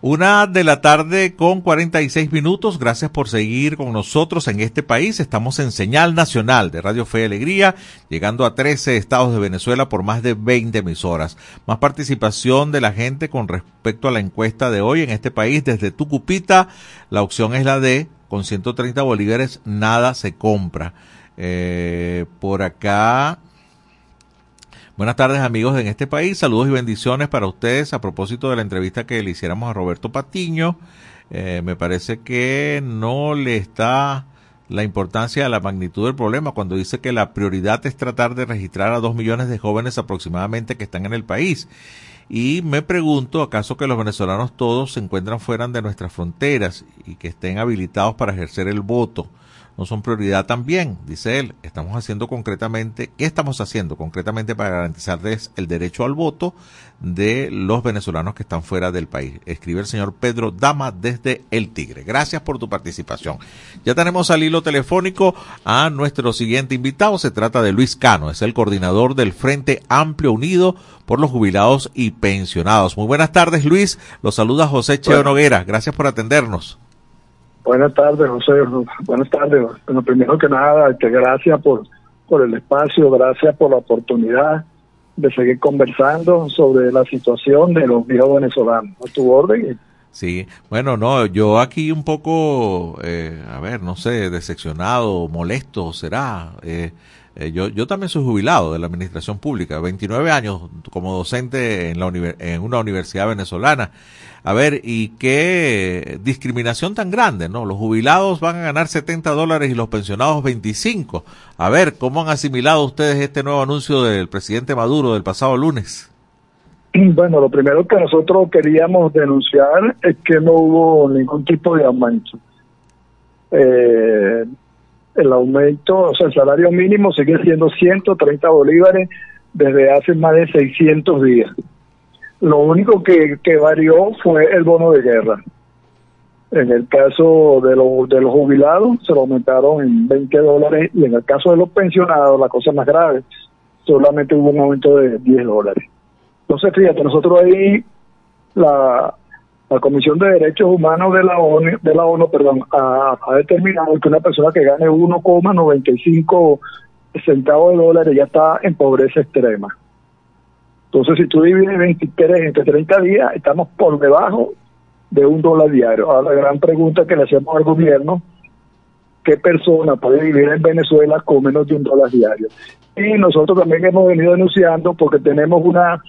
Una de la tarde con 46 minutos. Gracias por seguir con nosotros en este país. Estamos en señal nacional de Radio Fe y Alegría, llegando a 13 estados de Venezuela por más de 20 emisoras. Más participación de la gente con respecto a la encuesta de hoy en este país. Desde Tucupita, la opción es la D. Con 130 bolívares nada se compra. Eh, por acá Buenas tardes amigos en este país, saludos y bendiciones para ustedes a propósito de la entrevista que le hiciéramos a Roberto Patiño. Eh, me parece que no le está la importancia de la magnitud del problema cuando dice que la prioridad es tratar de registrar a dos millones de jóvenes aproximadamente que están en el país. Y me pregunto, ¿acaso que los venezolanos todos se encuentran fuera de nuestras fronteras y que estén habilitados para ejercer el voto? No son prioridad también, dice él. Estamos haciendo concretamente, ¿qué estamos haciendo concretamente para garantizarles el derecho al voto de los venezolanos que están fuera del país? Escribe el señor Pedro Dama desde El Tigre. Gracias por tu participación. Ya tenemos al hilo telefónico a nuestro siguiente invitado. Se trata de Luis Cano, es el coordinador del Frente Amplio Unido por los jubilados y pensionados. Muy buenas tardes, Luis. Los saluda José Cheo Noguera. Gracias por atendernos. Buenas tardes, José. Buenas tardes. Bueno, primero que nada, que gracias por, por el espacio, gracias por la oportunidad de seguir conversando sobre la situación de los viejos venezolanos. A tu orden. Sí, bueno, no, yo aquí un poco, eh, a ver, no sé, decepcionado, molesto será. Eh, eh, yo, yo también soy jubilado de la administración pública, 29 años como docente en, la en una universidad venezolana. A ver, y qué discriminación tan grande, ¿no? Los jubilados van a ganar 70 dólares y los pensionados 25. A ver, ¿cómo han asimilado ustedes este nuevo anuncio del presidente Maduro del pasado lunes? Bueno, lo primero que nosotros queríamos denunciar es que no hubo ningún tipo de aumento. Eh, el aumento, o sea, el salario mínimo sigue siendo 130 bolívares desde hace más de 600 días. Lo único que, que varió fue el bono de guerra. En el caso de, los de los jubilados se lo aumentaron en 20 dólares y en el caso de los pensionados, la cosa más grave, solamente hubo un aumento de 10 dólares. Entonces, fíjate, nosotros ahí, la, la Comisión de Derechos Humanos de la ONU, de la ONU ha determinado que una persona que gane 1,95 centavos de dólares ya está en pobreza extrema. Entonces, si tú divides 23 entre 30 días, estamos por debajo de un dólar diario. Ahora, la gran pregunta que le hacemos al gobierno, ¿qué persona puede vivir en Venezuela con menos de un dólar diario? Y nosotros también hemos venido denunciando porque tenemos una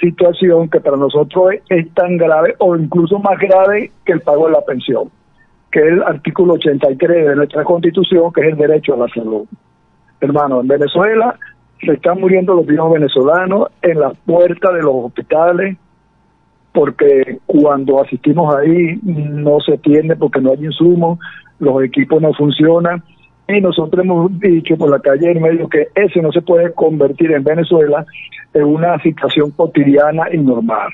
situación que para nosotros es, tan grave o incluso más grave que el pago de la pensión, que es el artículo 83 de nuestra constitución, que es el derecho a la salud. Hermano, en Venezuela se están muriendo los viejos venezolanos en las puertas de los hospitales, porque cuando asistimos ahí no se atiende porque no hay insumos, los equipos no funcionan y nosotros hemos dicho por la calle en medio que eso no se puede convertir en Venezuela en una situación cotidiana y normal.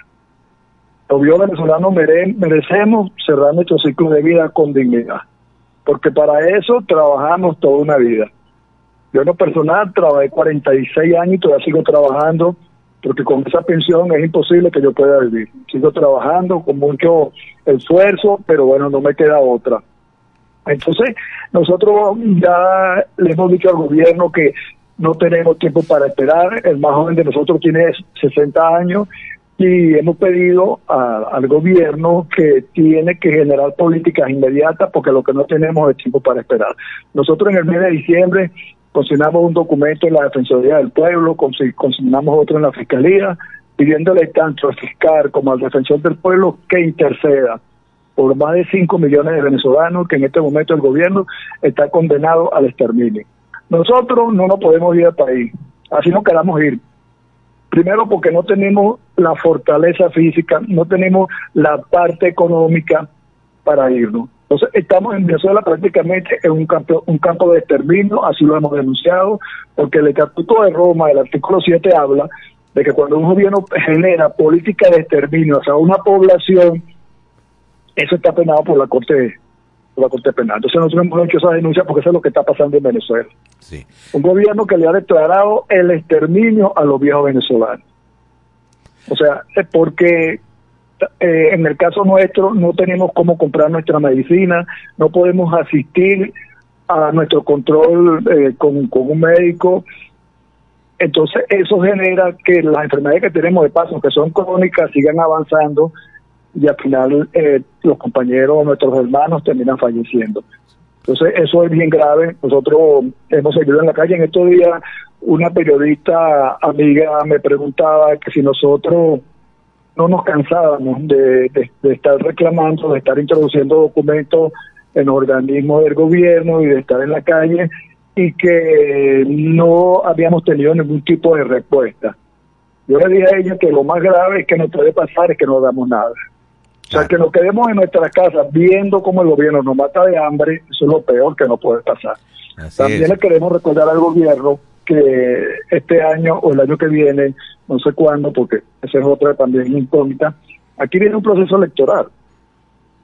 Los venezolanos mere- merecemos cerrar nuestro ciclo de vida con dignidad, porque para eso trabajamos toda una vida. Yo en lo personal trabajé 46 años y todavía sigo trabajando porque con esa pensión es imposible que yo pueda vivir. Sigo trabajando con mucho esfuerzo, pero bueno, no me queda otra. Entonces, nosotros ya le hemos dicho al gobierno que no tenemos tiempo para esperar. El más joven de nosotros tiene 60 años y hemos pedido al gobierno que tiene que generar políticas inmediatas porque lo que no tenemos es tiempo para esperar. Nosotros en el mes de diciembre consignamos un documento en la Defensoría del Pueblo, consi- consignamos otro en la Fiscalía, pidiéndole tanto al fiscal como al defensor del pueblo que interceda por más de 5 millones de venezolanos que en este momento el gobierno está condenado al exterminio. Nosotros no nos podemos ir al país, así no queramos ir. Primero porque no tenemos la fortaleza física, no tenemos la parte económica para irnos. Entonces estamos en Venezuela prácticamente en un campo, un campo de exterminio, así lo hemos denunciado, porque el Estatuto de Roma, el artículo 7 habla de que cuando un gobierno genera política de exterminio hacia una población, eso está penado por la Corte por la Corte Penal. Entonces nosotros hemos hecho esa denuncia porque eso es lo que está pasando en Venezuela. Un gobierno que le ha declarado el exterminio a los viejos venezolanos. O sea, es porque eh, en el caso nuestro no tenemos cómo comprar nuestra medicina, no podemos asistir a nuestro control eh, con, con un médico. Entonces eso genera que las enfermedades que tenemos de paso, que son crónicas, sigan avanzando y al final eh, los compañeros, nuestros hermanos terminan falleciendo. Entonces eso es bien grave. Nosotros hemos seguido en la calle. En estos días una periodista amiga me preguntaba que si nosotros no nos cansábamos de, de- de estar reclamando, de estar introduciendo documentos en organismos del gobierno y de estar en la calle y que no habíamos tenido ningún tipo de respuesta. Yo le dije a ella que lo más grave es que nos puede pasar es que no damos nada. O sea, que nos quedemos en nuestras casas viendo cómo el gobierno nos mata de hambre, eso es lo peor que nos puede pasar. También le queremos recordar al gobierno que este año o el año que viene, no sé cuándo, porque esa es otra también incógnita, aquí viene un proceso electoral.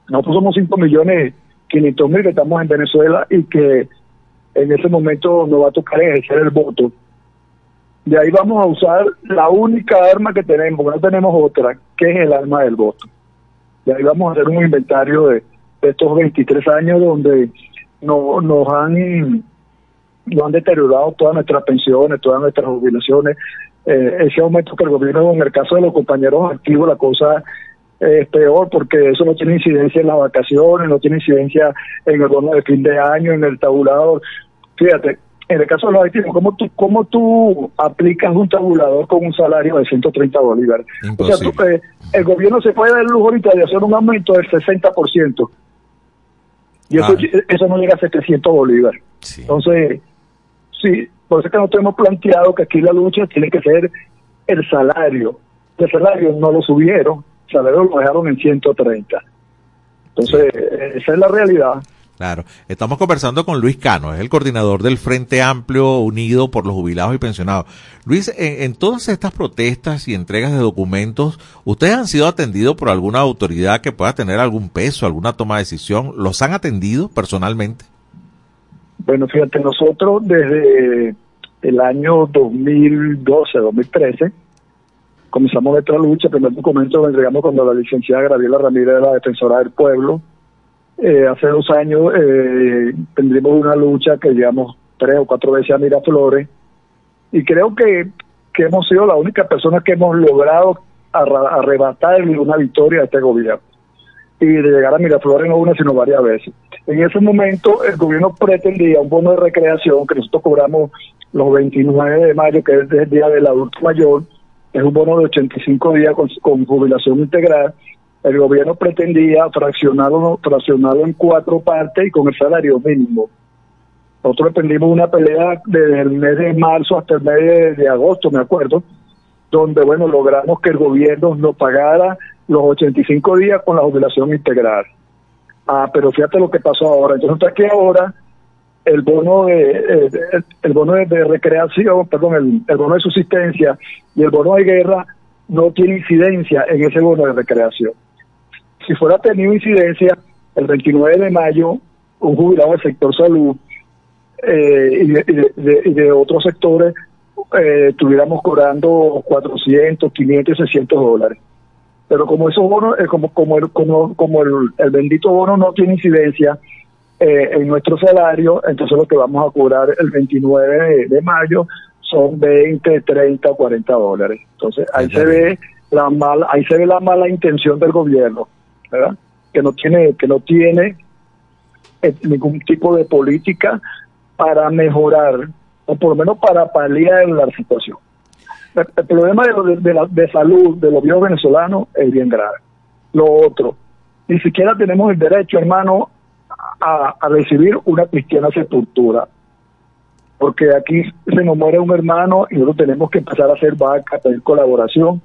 Nosotros somos 5 millones 500 mil que estamos en Venezuela y que en ese momento nos va a tocar ejercer el voto. De ahí vamos a usar la única arma que tenemos, no tenemos otra, que es el arma del voto. De ahí vamos a hacer un inventario de, de estos 23 años donde no, nos han nos han deteriorado todas nuestras pensiones, todas nuestras jubilaciones. Eh, ese aumento que el gobierno, en el caso de los compañeros activos, la cosa es peor porque eso no tiene incidencia en las vacaciones, no tiene incidencia en el bono de fin de año, en el tabulador. Fíjate, en el caso de los activos, ¿cómo tú, cómo tú aplicas un tabulador con un salario de 130 bolívares? O sea, tú, eh, el gobierno se puede dar el lujo ahorita de hacer un aumento del 60%. Y eso, Ah. eso no llega a 700 bolívares. Entonces, sí, por eso es que nosotros hemos planteado que aquí la lucha tiene que ser el salario, de salario no lo subieron, el salario lo dejaron en 130. Entonces, esa es la realidad. Claro, estamos conversando con Luis Cano, es el coordinador del Frente Amplio Unido por los Jubilados y Pensionados. Luis, en, todas estas protestas y entregas de documentos, ¿ustedes han sido atendidos por alguna autoridad que pueda tener algún peso, alguna toma de decisión? ¿Los han atendido personalmente? Bueno, fíjate, nosotros desde el año 2012, 2013, comenzamos nuestra lucha. El primer documento lo entregamos cuando la licenciada Gabriela Ramírez era la defensora del pueblo eh, hace dos años eh, una lucha que llevamos tres o cuatro veces a Miraflores. Y creo que, que hemos sido la única persona que hemos logrado arrebatarle una victoria a este gobierno. Y de llegar a Miraflores no una sino varias veces. En ese momento el gobierno pretendía un bono de recreación que nosotros cobramos los 29 de mayo, que es el día del adulto mayor, es un bono de 85 días con jubilación integral el gobierno pretendía fraccionarlo, fraccionarlo en cuatro partes y con el salario mínimo. Nosotros emprendimos una pelea desde el mes de marzo hasta el mes de, agosto, me acuerdo, donde, bueno, logramos que el gobierno nos pagara los 85 días con la jubilación integral. Ah, pero fíjate lo que pasó ahora. Entonces, hasta que ahora el bono de, eh, el, bono de, recreación, perdón, el bono de subsistencia y el bono de guerra no tiene incidencia en ese bono de recreación si fuera tenido incidencia, el 29 de mayo, un jubilado del sector salud eh, y, de, otros sectores eh, estuviéramos cobrando 400, 500, 600 dólares. Pero como esos bonos, eh, como, como, el, como, como el, bendito bono no tiene incidencia eh, en nuestro salario, entonces lo que vamos a cobrar el 29 de, mayo son 20, 30 o 40 dólares. Entonces ahí se ve la mala, ahí se ve la mala intención del gobierno que no tiene, que no tiene eh, ningún tipo de política para mejorar, o por lo menos para paliar la situación. El, problema de, de, la, de salud de los viejos venezolanos es bien grave. Lo otro, ni siquiera tenemos el derecho, hermano, a, a recibir una cristiana sepultura. Porque aquí se nos muere un hermano y nosotros tenemos que empezar a hacer vaca, pedir colaboración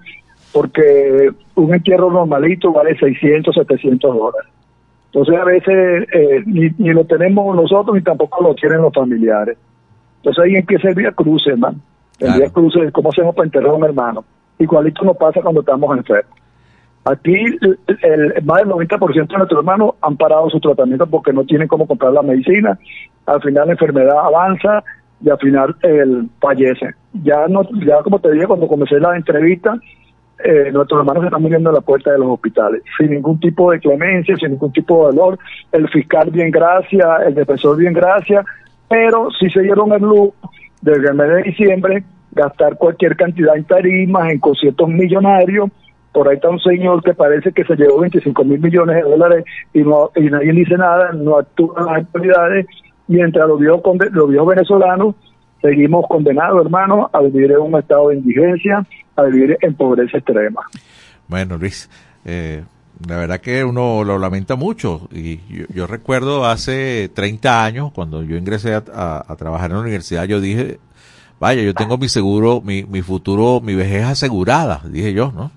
porque un entierro normalito vale 600, 700 dólares. Entonces a veces eh, ni, lo tenemos nosotros ni tampoco lo tienen los familiares. Entonces ahí empieza el día cruce, hermano. El día cruce es cómo hacemos para enterrar a un hermano. Igualito nos pasa cuando estamos enfermos. Aquí el, más del 90% de nuestros hermanos han parado su tratamiento porque no tienen cómo comprar la medicina. Al final la enfermedad avanza y al final el fallece. Ya no, ya como te dije cuando comencé la entrevista, eh, nuestros hermanos se están muriendo a la puerta de los hospitales, sin ningún tipo de clemencia, sin ningún tipo de dolor. El fiscal bien gracias, el defensor bien gracias, pero si se dieron el lujo desde el mes de diciembre gastar cualquier cantidad en tarimas, en conciertos millonarios. Por ahí está un señor que parece que se llevó 25 mil millones de dólares y, no, y nadie dice nada, no actúan las autoridades, mientras los viejos, los viejos venezolanos seguimos condenados, hermanos, a vivir en un estado de indigencia, a vivir en pobreza extrema. Bueno, Luis, eh, la verdad que uno lo lamenta mucho. Y yo, recuerdo hace 30 años, cuando yo ingresé a, trabajar en la universidad, yo dije, vaya, yo tengo mi seguro, mi, mi futuro, mi vejez asegurada, dije yo, ¿no?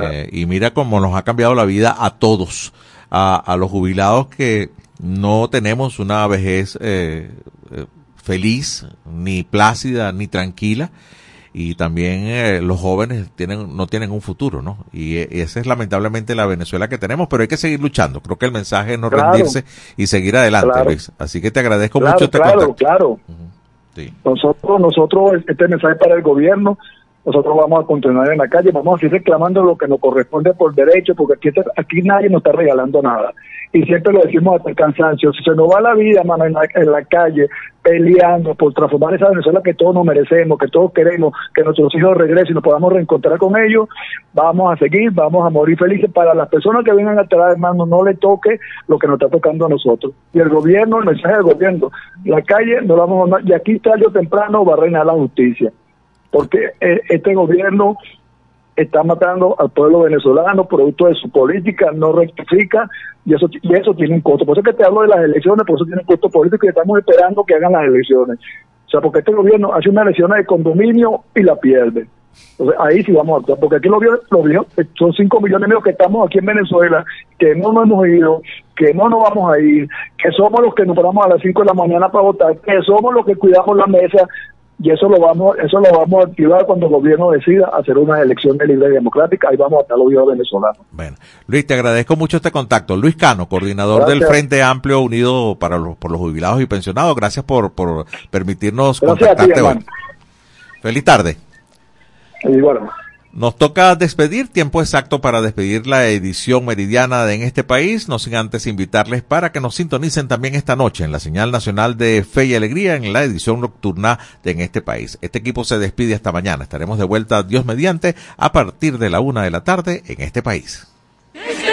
Eh, y mira cómo nos ha cambiado la vida a todos, a, a los jubilados que no tenemos una vejez eh, feliz, ni plácida, ni tranquila. Y también eh, los jóvenes tienen, no tienen un futuro, ¿no? Y, eh, esa es lamentablemente la Venezuela que tenemos, pero hay que seguir luchando. Creo que el mensaje es no rendirse y seguir adelante, Luis. Así que te agradezco mucho este Claro, claro. Nosotros, nosotros, este mensaje para el gobierno, nosotros vamos a continuar en la calle, vamos a seguir reclamando lo que nos corresponde por derecho, porque aquí, aquí nadie nos está regalando nada y siempre lo decimos hasta el cansancio, si se nos va la vida, mano, en la, calle, peleando por transformar esa Venezuela que todos nos merecemos, que todos queremos, que nuestros hijos regresen y nos podamos reencontrar con ellos, vamos a seguir, vamos a morir felices. Para las personas que vengan atrás, hermano, no le toque lo que nos está tocando a nosotros. Y el gobierno, el mensaje del gobierno, la calle no vamos a... Y aquí tarde o temprano va a reinar la justicia. Porque eh, este gobierno está matando al pueblo venezolano producto de su política, no rectifica y eso y eso tiene un costo. Por eso que te hablo de las elecciones, por eso tiene un costo político y estamos esperando que hagan las elecciones. O sea, porque este gobierno hace una elección de condominio y la pierde. Entonces ahí sí vamos a actuar, porque aquí lo vio, lo vio, son 5 millones de que estamos aquí en Venezuela, que no nos hemos ido, que no nos vamos a ir, que somos los que nos paramos a las 5 de la mañana para votar, que somos los que cuidamos la mesa, y eso lo vamos eso lo vamos a activar cuando el gobierno decida hacer una elección libre y democrática. Ahí vamos a estar los venezolanos. Bueno Luis te agradezco mucho este contacto. Luis Cano coordinador del Frente Amplio Unido para los por los jubilados y pensionados. Gracias por por permitirnos contactarte hoy. feliz tarde. Y bueno nos toca despedir, tiempo exacto para despedir la edición meridiana de En este país, no sin antes invitarles para que nos sintonicen también esta noche en la señal nacional de Fe y Alegría en la edición nocturna de En este país. Este equipo se despide hasta mañana. Estaremos de vuelta, Dios mediante, a partir de la una de la tarde en este país.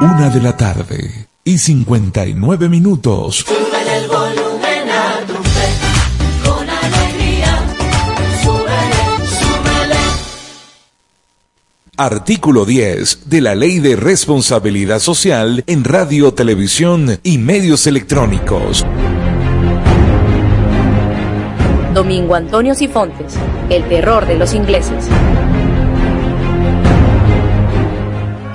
Una de la tarde y 59 minutos. Súbele el volumen a tu fe, con alegría. Súbele, súbele. Artículo 10 de la Ley de Responsabilidad Social en Radio, Televisión y Medios Electrónicos. Domingo Antonio Sifontes, el terror de los ingleses.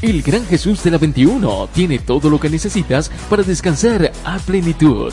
El Gran Jesús de la 21 tiene todo lo que necesitas para descansar a plenitud.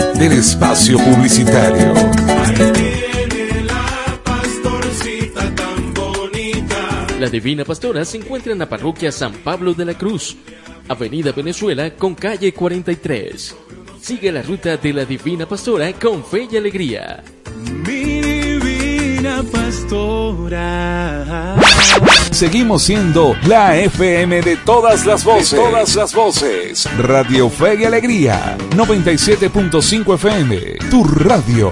del espacio publicitario. La Divina Pastora se encuentra en la parroquia San Pablo de la Cruz, Avenida Venezuela con calle 43. Sigue la ruta de la Divina Pastora con fe y alegría. Pastora. Seguimos siendo la FM de todas las voces. De todas las voces. Radio Fe y Alegría. 97.5 FM. Tu radio.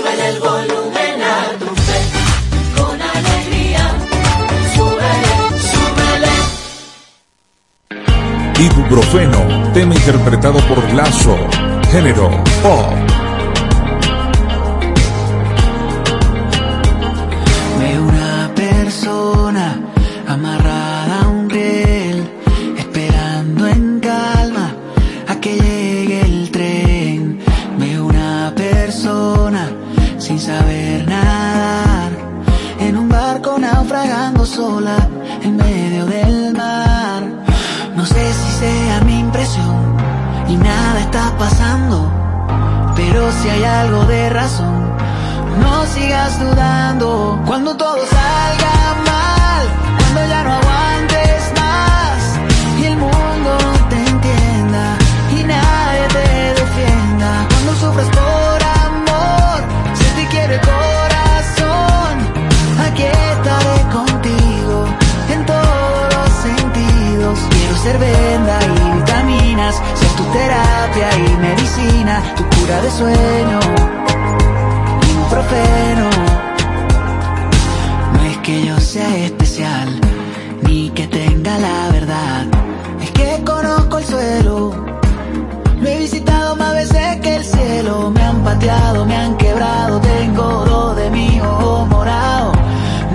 Ibuprofeno, tema interpretado por Lazo, género pop. No sigas dudando cuando todo salga mal, cuando ya no aguantes más y el mundo te entienda y nadie te defienda. Cuando sufres por amor, si te quiere el corazón, aquí estaré contigo en todos los sentidos. Quiero ser venda y vitaminas, ser tu terapia y medicina, tu cura de sueño No es que yo sea especial, ni que tenga la verdad. Es que conozco el suelo. Lo he visitado más veces que el cielo. Me han pateado, me han quebrado. Tengo dos de mi ojo morado.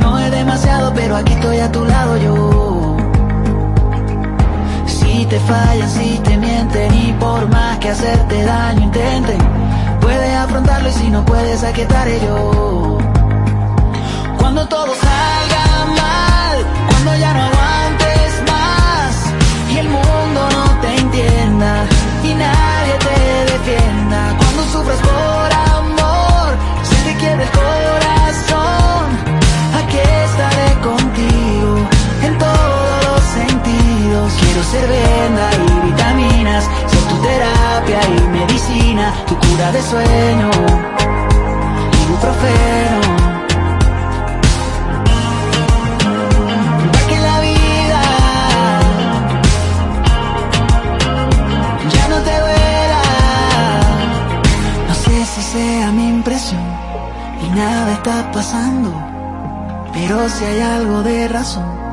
No es demasiado, pero aquí estoy a tu lado yo. Si te fallan, si te mienten y por más que hacerte daño intenten, afrontarlo y si no puedes, aquí yo. Cuando todo salga mal, cuando ya no aguantes más y el mundo no te entienda y nadie te defienda. Cuando sufras por amor, si te quiere el corazón, aquí estaré contigo en todos los sentidos. Quiero ser venda y vitaminas, de sueño, ibuprofeno. Pa' que la vida ya no te duela. No sé si sea mi impresión y nada está pasando, pero si hay algo de razón.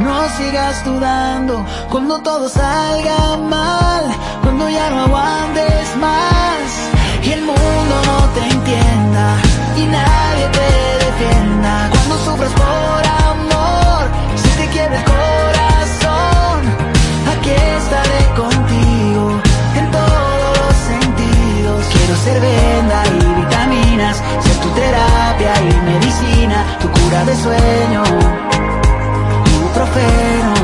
No sigas dudando cuando todo salga mal, cuando ya no aguantes más mundo no te entienda y nadie te defienda. Cuando sufres por amor, si te quiere el corazón, aquí estaré contigo en todos los sentidos. Quiero ser venda y vitaminas, ser tu terapia y medicina, tu cura de sueño ibuprofeno. Pa'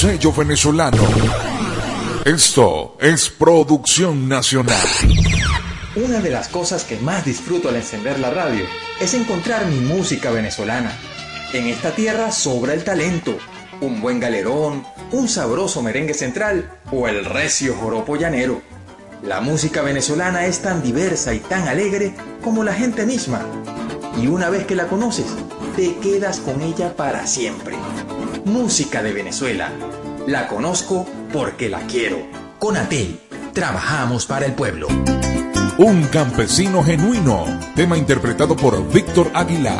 sello venezolano. Esto es producción nacional. Una de las cosas que más disfruto al encender la radio es encontrar mi música venezolana. En esta tierra sobra el talento, un buen galerón, un sabroso merengue central o el recio joropo llanero. La música venezolana es tan diversa y tan alegre como la gente misma. Y una vez que la conoces, te quedas con ella para siempre. Música de Venezuela. La conozco porque la quiero. Con Atel, trabajamos para el pueblo. Un campesino genuino. Tema interpretado por Víctor Aguilar.